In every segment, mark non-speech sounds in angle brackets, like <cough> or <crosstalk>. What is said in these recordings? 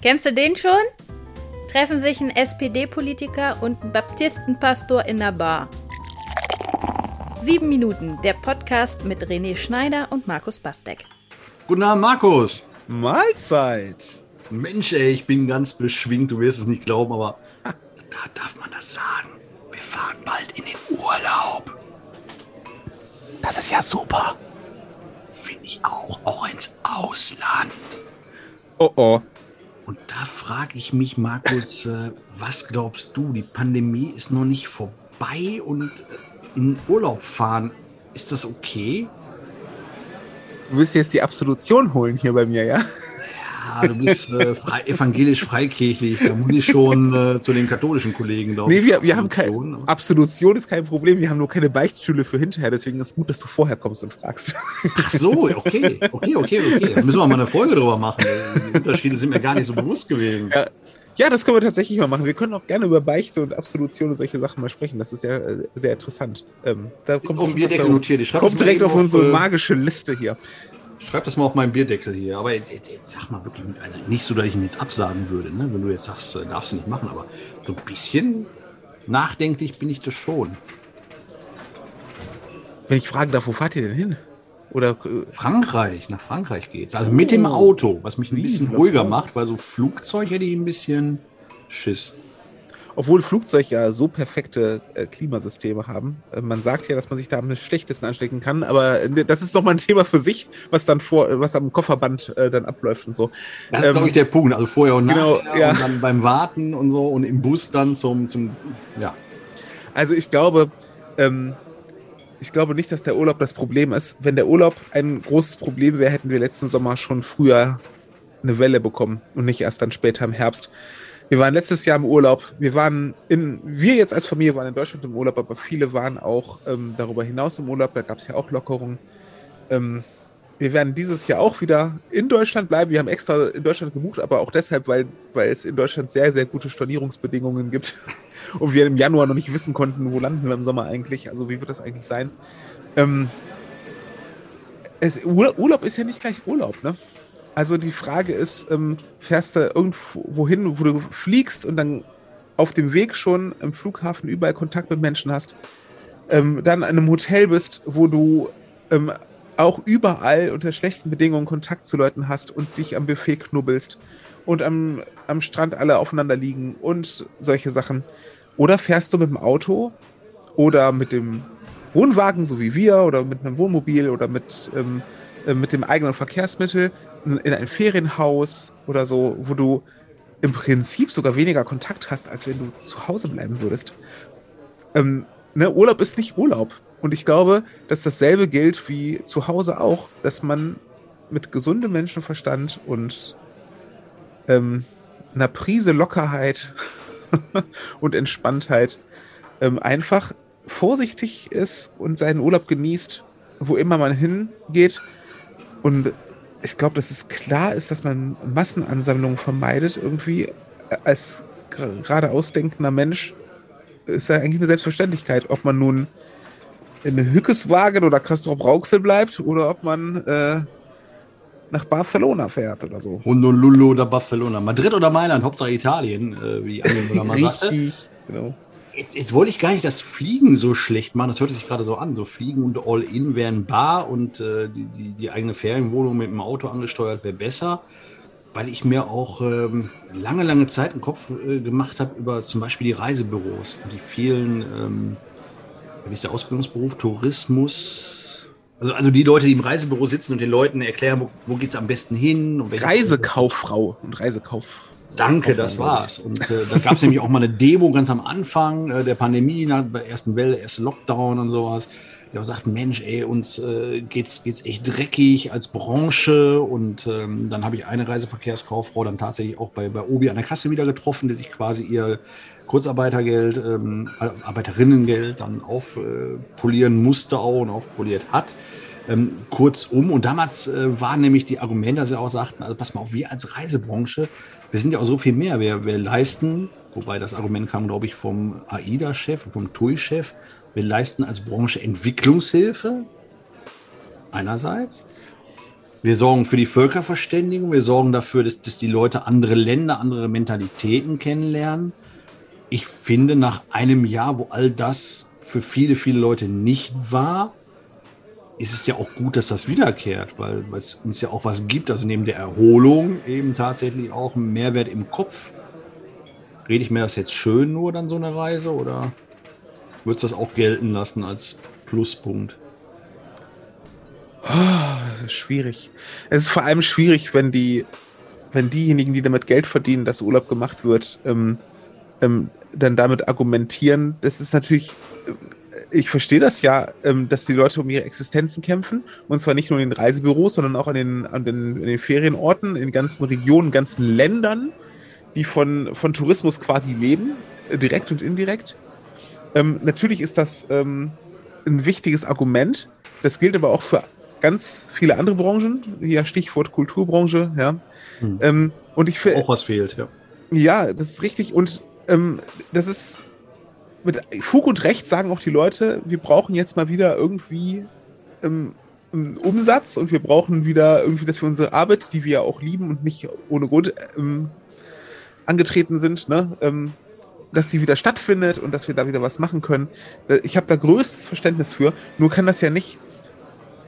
Kennst du den schon? Treffen sich ein SPD-Politiker und ein Baptistenpastor in der Bar. Sieben Minuten, der Podcast mit René Schneider und Markus Bastek. Guten Abend, Markus. Mahlzeit. Mensch, ey, ich bin ganz beschwingt, du wirst es nicht glauben, aber <laughs> da darf man das sagen. Wir fahren bald in den Urlaub. Das ist ja super. Finde ich auch, auch ins Ausland. Oh oh. Und da frage ich mich, Markus, äh, was glaubst du? Die Pandemie ist noch nicht vorbei und äh, in Urlaub fahren, ist das okay? Du willst jetzt die Absolution holen hier bei mir, ja? Ja, du bist äh, frei, evangelisch freikirchlich. Da muss ich schon äh, zu den katholischen Kollegen, glaube Nee, wir, wir haben keine Absolution ist kein Problem. Wir haben nur keine Beichtstühle für hinterher. Deswegen ist es gut, dass du vorher kommst und fragst. Ach so, <laughs> okay, okay, okay, okay. Da müssen wir mal eine Folge drüber machen. Die Unterschiede sind mir gar nicht so bewusst gewesen. Ja. Ja, das können wir tatsächlich mal machen. Wir können auch gerne über Beichte und Absolution und solche Sachen mal sprechen. Das ist ja äh, sehr interessant. Ähm, da kommt, auf Bierdeckel notiert. Ich kommt direkt auf unsere auf, magische Liste hier. Schreib das mal auf meinen Bierdeckel hier. Aber jetzt, jetzt, jetzt, sag mal wirklich, also nicht so, dass ich ihn jetzt absagen würde, ne? wenn du jetzt sagst, äh, darfst du nicht machen, aber so ein bisschen nachdenklich bin ich das schon. Wenn ich fragen darf, wo fahrt ihr denn hin? Oder äh, Frankreich, nach Frankreich geht's. Also mit dem oh. Auto, was mich ein bisschen ruhiger macht, weil so Flugzeug hätte ich ein bisschen Schiss. Obwohl Flugzeuge ja so perfekte äh, Klimasysteme haben. Äh, man sagt ja, dass man sich da am schlechtesten anstecken kann, aber äh, das ist nochmal ein Thema für sich, was dann vor, was am Kofferband äh, dann abläuft und so. Das ist, ähm, glaube ich, der Punkt. Also vorher und genau, nachher ja. und dann beim Warten und so und im Bus dann zum, zum ja. Also ich glaube, ähm, ich glaube nicht, dass der Urlaub das Problem ist. Wenn der Urlaub ein großes Problem wäre, hätten wir letzten Sommer schon früher eine Welle bekommen und nicht erst dann später im Herbst. Wir waren letztes Jahr im Urlaub. Wir waren in, wir jetzt als Familie waren in Deutschland im Urlaub, aber viele waren auch ähm, darüber hinaus im Urlaub. Da gab es ja auch Lockerungen. Ähm, wir werden dieses Jahr auch wieder in Deutschland bleiben. Wir haben extra in Deutschland gebucht, aber auch deshalb, weil, weil es in Deutschland sehr, sehr gute Stornierungsbedingungen gibt <laughs> und wir im Januar noch nicht wissen konnten, wo landen wir im Sommer eigentlich. Also wie wird das eigentlich sein? Ähm, es, Urlaub ist ja nicht gleich Urlaub, ne? Also die Frage ist, ähm, fährst du irgendwo hin, wo du fliegst und dann auf dem Weg schon im Flughafen überall Kontakt mit Menschen hast, ähm, dann in einem Hotel bist, wo du ähm, auch überall unter schlechten Bedingungen Kontakt zu Leuten hast und dich am Buffet knubbelst und am, am Strand alle aufeinander liegen und solche Sachen. Oder fährst du mit dem Auto oder mit dem Wohnwagen, so wie wir, oder mit einem Wohnmobil oder mit, ähm, äh, mit dem eigenen Verkehrsmittel in ein Ferienhaus oder so, wo du im Prinzip sogar weniger Kontakt hast, als wenn du zu Hause bleiben würdest. Ähm, ne, Urlaub ist nicht Urlaub. Und ich glaube, dass dasselbe gilt wie zu Hause auch, dass man mit gesundem Menschenverstand und ähm, einer Prise Lockerheit <laughs> und Entspanntheit ähm, einfach vorsichtig ist und seinen Urlaub genießt, wo immer man hingeht. Und ich glaube, dass es klar ist, dass man Massenansammlungen vermeidet. Irgendwie als gerade ausdenkender Mensch ist ja eigentlich eine Selbstverständlichkeit, ob man nun in Hückeswagen oder Castrop Rauxel bleibt oder ob man äh, nach Barcelona fährt oder so. Honolulu oder Barcelona. Madrid oder Mailand, Hauptsache Italien, äh, wie Angela mal <laughs> sagte. Richtig, genau. Jetzt, jetzt, wollte ich gar nicht das Fliegen so schlecht machen. Das hört sich gerade so an. So Fliegen und All-In wären bar und äh, die, die, die, eigene Ferienwohnung mit dem Auto angesteuert wäre besser. Weil ich mir auch ähm, lange, lange Zeit einen Kopf äh, gemacht habe über zum Beispiel die Reisebüros und die vielen ähm, wie ist der Ausbildungsberuf? Tourismus. Also, also die Leute, die im Reisebüro sitzen und den Leuten erklären, wo, wo geht es am besten hin. Und Reisekauffrau und Reisekauf. Danke, das war's. Und äh, da gab es <laughs> nämlich auch mal eine Demo ganz am Anfang äh, der Pandemie, nach der ersten Welle, erste Lockdown und sowas. Die haben gesagt, Mensch, ey, uns äh, geht's, geht's echt dreckig als Branche. Und ähm, dann habe ich eine Reiseverkehrskauffrau dann tatsächlich auch bei, bei Obi an der Kasse wieder getroffen, die sich quasi ihr Kurzarbeitergeld, ähm, Arbeiterinnengeld dann aufpolieren musste auch und aufpoliert hat. Ähm, kurzum, und damals äh, waren nämlich die Argumente, dass sie auch sagten, also pass mal auf, wir als Reisebranche, wir sind ja auch so viel mehr, wir, wir leisten, wobei das Argument kam, glaube ich, vom AIDA-Chef, vom TUI-Chef, wir leisten als Branche Entwicklungshilfe einerseits. Wir sorgen für die Völkerverständigung, wir sorgen dafür, dass, dass die Leute andere Länder, andere Mentalitäten kennenlernen. Ich finde, nach einem Jahr, wo all das für viele, viele Leute nicht war, ist es ja auch gut, dass das wiederkehrt, weil, es uns ja auch was gibt, also neben der Erholung eben tatsächlich auch einen Mehrwert im Kopf. Rede ich mir das jetzt schön nur dann so eine Reise oder würdest du das auch gelten lassen als Pluspunkt? Oh, das ist schwierig. Es ist vor allem schwierig, wenn die, wenn diejenigen, die damit Geld verdienen, dass Urlaub gemacht wird, ähm, ähm, dann damit argumentieren. Das ist natürlich, ich verstehe das ja, ähm, dass die Leute um ihre Existenzen kämpfen. Und zwar nicht nur in den Reisebüros, sondern auch an den, an den, in den Ferienorten, in ganzen Regionen, ganzen Ländern, die von, von Tourismus quasi leben, äh, direkt und indirekt. Ähm, natürlich ist das ähm, ein wichtiges Argument. Das gilt aber auch für ganz viele andere Branchen. Hier Stichwort Kulturbranche, ja. Hm. Ähm, und ich finde. Auch was fehlt, ja. Ja, das ist richtig. Und ähm, das ist mit Fug und Recht sagen auch die Leute, wir brauchen jetzt mal wieder irgendwie ähm, Umsatz und wir brauchen wieder irgendwie, dass wir unsere Arbeit, die wir ja auch lieben und nicht ohne Grund ähm, angetreten sind, ne, ähm, dass die wieder stattfindet und dass wir da wieder was machen können. Äh, ich habe da größtes Verständnis für. Nur kann das ja nicht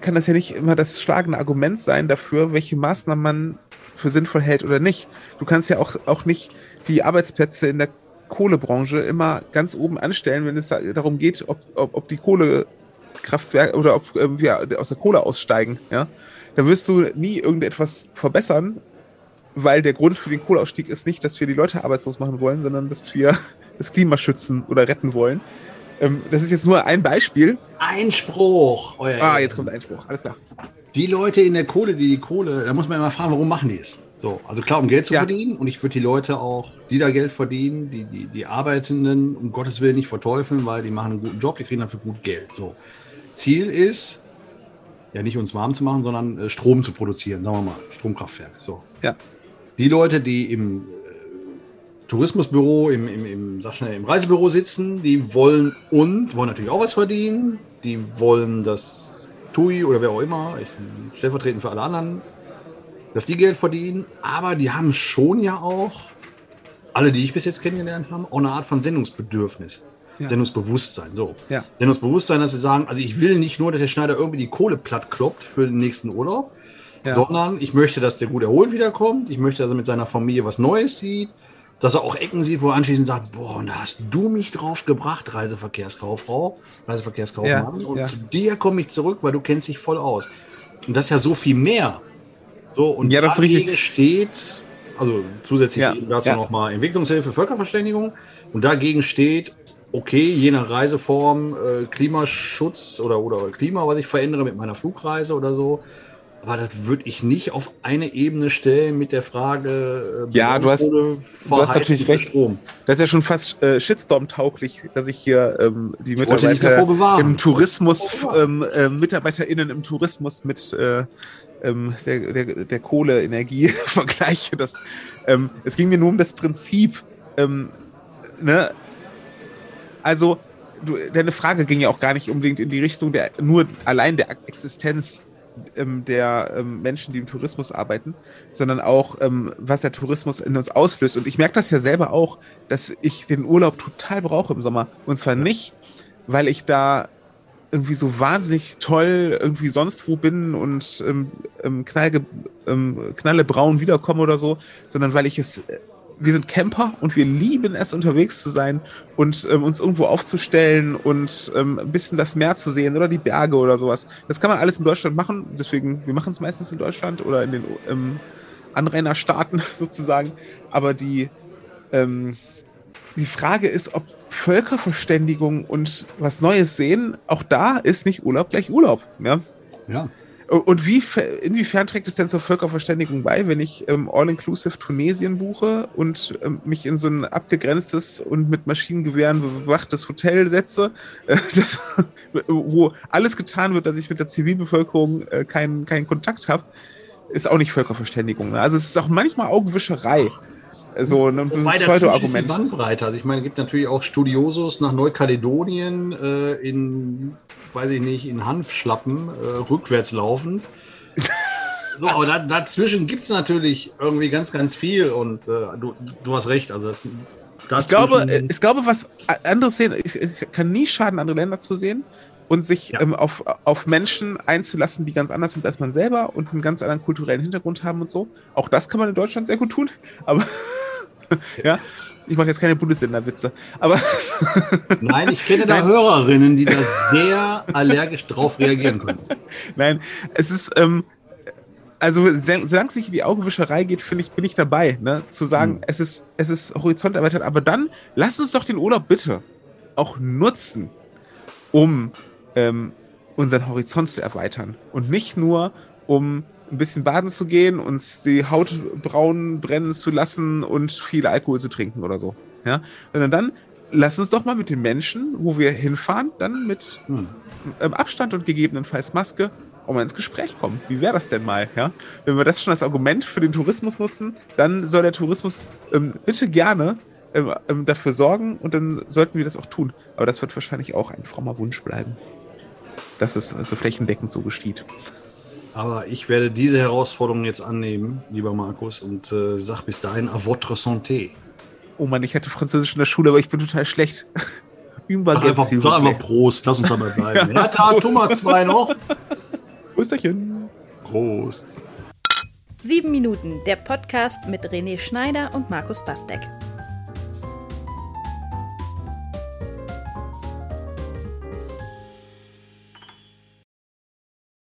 kann das ja nicht immer das schlagende Argument sein dafür, welche Maßnahmen man für sinnvoll hält oder nicht. Du kannst ja auch, auch nicht die Arbeitsplätze in der Kohlebranche immer ganz oben anstellen, wenn es darum geht, ob, ob, ob die Kohlekraftwerke oder ob äh, wir aus der Kohle aussteigen. Ja? Da wirst du nie irgendetwas verbessern, weil der Grund für den Kohleausstieg ist nicht, dass wir die Leute arbeitslos machen wollen, sondern dass wir <laughs> das Klima schützen oder retten wollen. Ähm, das ist jetzt nur ein Beispiel. Einspruch. Ah, jetzt kommt Einspruch. Alles klar. Die Leute in der Kohle, die die Kohle, da muss man immer fragen, warum machen die es? So, also klar, um Geld zu ja. verdienen. Und ich würde die Leute auch, die da Geld verdienen, die, die, die Arbeitenden, um Gottes Willen nicht verteufeln, weil die machen einen guten Job, die kriegen dafür gut Geld. So. Ziel ist, ja nicht uns warm zu machen, sondern äh, Strom zu produzieren, sagen wir mal, Stromkraftwerk. So. Ja. Die Leute, die im Tourismusbüro, im, im, im, sag schnell, im Reisebüro sitzen, die wollen und wollen natürlich auch was verdienen. Die wollen, dass TUI oder wer auch immer, ich stellvertretend für alle anderen, dass die Geld verdienen, aber die haben schon ja auch, alle, die ich bis jetzt kennengelernt habe, auch eine Art von Sendungsbedürfnis. Ja. Sendungsbewusstsein. So. Ja. Sendungsbewusstsein, dass sie sagen, also ich will nicht nur, dass der Schneider irgendwie die Kohle platt kloppt für den nächsten Urlaub, ja. sondern ich möchte, dass der gut erholt wiederkommt. Ich möchte, dass er mit seiner Familie was Neues sieht dass er auch Ecken sieht, wo er anschließend sagt, boah, und da hast du mich drauf gebracht, Reiseverkehrskauffrau, Reiseverkehrskaufmann, und zu dir komme ich zurück, weil du kennst dich voll aus. Und das ist ja so viel mehr. So, und ja, das dagegen steht, also zusätzlich ja, dazu ja. nochmal Entwicklungshilfe, Völkerverständigung, und dagegen steht, okay, je nach Reiseform, äh, Klimaschutz oder, oder Klima, was ich verändere mit meiner Flugreise oder so, aber das würde ich nicht auf eine Ebene stellen mit der Frage. Äh, ja, du hast, du hast natürlich recht. Strom. Das ist ja schon fast äh, Shitstorm-tauglich, dass ich hier ähm, die Mitarbeiter im Tourismus, ähm, äh, MitarbeiterInnen im Tourismus mit äh, ähm, der, der, der Kohleenergie <laughs> vergleiche. Das, ähm, es ging mir nur um das Prinzip. Ähm, ne? Also, du, deine Frage ging ja auch gar nicht unbedingt in die Richtung der nur allein der Existenz ähm, der ähm, Menschen, die im Tourismus arbeiten, sondern auch, ähm, was der Tourismus in uns auslöst. Und ich merke das ja selber auch, dass ich den Urlaub total brauche im Sommer. Und zwar nicht, weil ich da irgendwie so wahnsinnig toll irgendwie sonst wo bin und ähm, ähm, knallge, ähm, knallebraun wiederkomme oder so, sondern weil ich es äh, wir sind Camper und wir lieben es, unterwegs zu sein und ähm, uns irgendwo aufzustellen und ähm, ein bisschen das Meer zu sehen oder die Berge oder sowas. Das kann man alles in Deutschland machen. Deswegen, wir machen es meistens in Deutschland oder in den ähm, Anrainerstaaten <laughs> sozusagen. Aber die, ähm, die Frage ist, ob Völkerverständigung und was Neues sehen, auch da ist nicht Urlaub gleich Urlaub. Ja. ja. Und wie, inwiefern trägt es denn zur Völkerverständigung bei, wenn ich ähm, All-Inclusive Tunesien buche und ähm, mich in so ein abgegrenztes und mit Maschinengewehren bewachtes Hotel setze, <laughs> äh, das, wo alles getan wird, dass ich mit der Zivilbevölkerung äh, keinen, keinen Kontakt habe, ist auch nicht Völkerverständigung. Ne? Also es ist auch manchmal Augenwischerei. So ein Pseudo-Argument. Bandbreite. Also ich meine, es gibt natürlich auch Studiosos nach Neukaledonien äh, in weiß ich nicht, in Hanfschlappen äh, rückwärts laufen. <laughs> So, aber da, dazwischen gibt es natürlich irgendwie ganz, ganz viel und äh, du, du hast recht. Also das, ich glaube, äh, ich glaube, was andere sehen, ich, ich kann nie schaden, andere Länder zu sehen und sich ja. ähm, auf, auf Menschen einzulassen, die ganz anders sind als man selber und einen ganz anderen kulturellen Hintergrund haben und so. Auch das kann man in Deutschland sehr gut tun, aber <laughs> ja, ich mache jetzt keine Bundesländerwitze, aber <laughs> Nein, ich kenne da Nein. Hörerinnen, die da sehr allergisch drauf reagieren können. <laughs> Nein, es ist, ähm, also solange es nicht in die Augenwischerei geht, finde ich, bin ich dabei, ne? zu sagen, mhm. es ist, es ist Horizont erweitert, aber dann lass uns doch den Urlaub bitte auch nutzen, um ähm, unseren Horizont zu erweitern und nicht nur, um ein bisschen baden zu gehen, uns die Haut braun brennen zu lassen und viel Alkohol zu trinken oder so. Ja, sondern dann lass uns doch mal mit den Menschen, wo wir hinfahren, dann mit hm. Abstand und gegebenenfalls Maske auch mal ins Gespräch kommen. Wie wäre das denn mal? Ja? Wenn wir das schon als Argument für den Tourismus nutzen, dann soll der Tourismus ähm, bitte gerne ähm, ähm, dafür sorgen und dann sollten wir das auch tun. Aber das wird wahrscheinlich auch ein frommer Wunsch bleiben, dass es also flächendeckend so geschieht. Aber ich werde diese Herausforderung jetzt annehmen, lieber Markus, und äh, sag bis dahin à votre santé. Oh Mann, ich hatte Französisch in der Schule, aber ich bin total schlecht. <laughs> Sag einfach, sag einfach Prost, lass uns dabei bleiben. <laughs> ja, Tag, Nummer zwei noch. Prösterchen. Prost. Sieben Minuten, der Podcast mit René Schneider und Markus Bastek.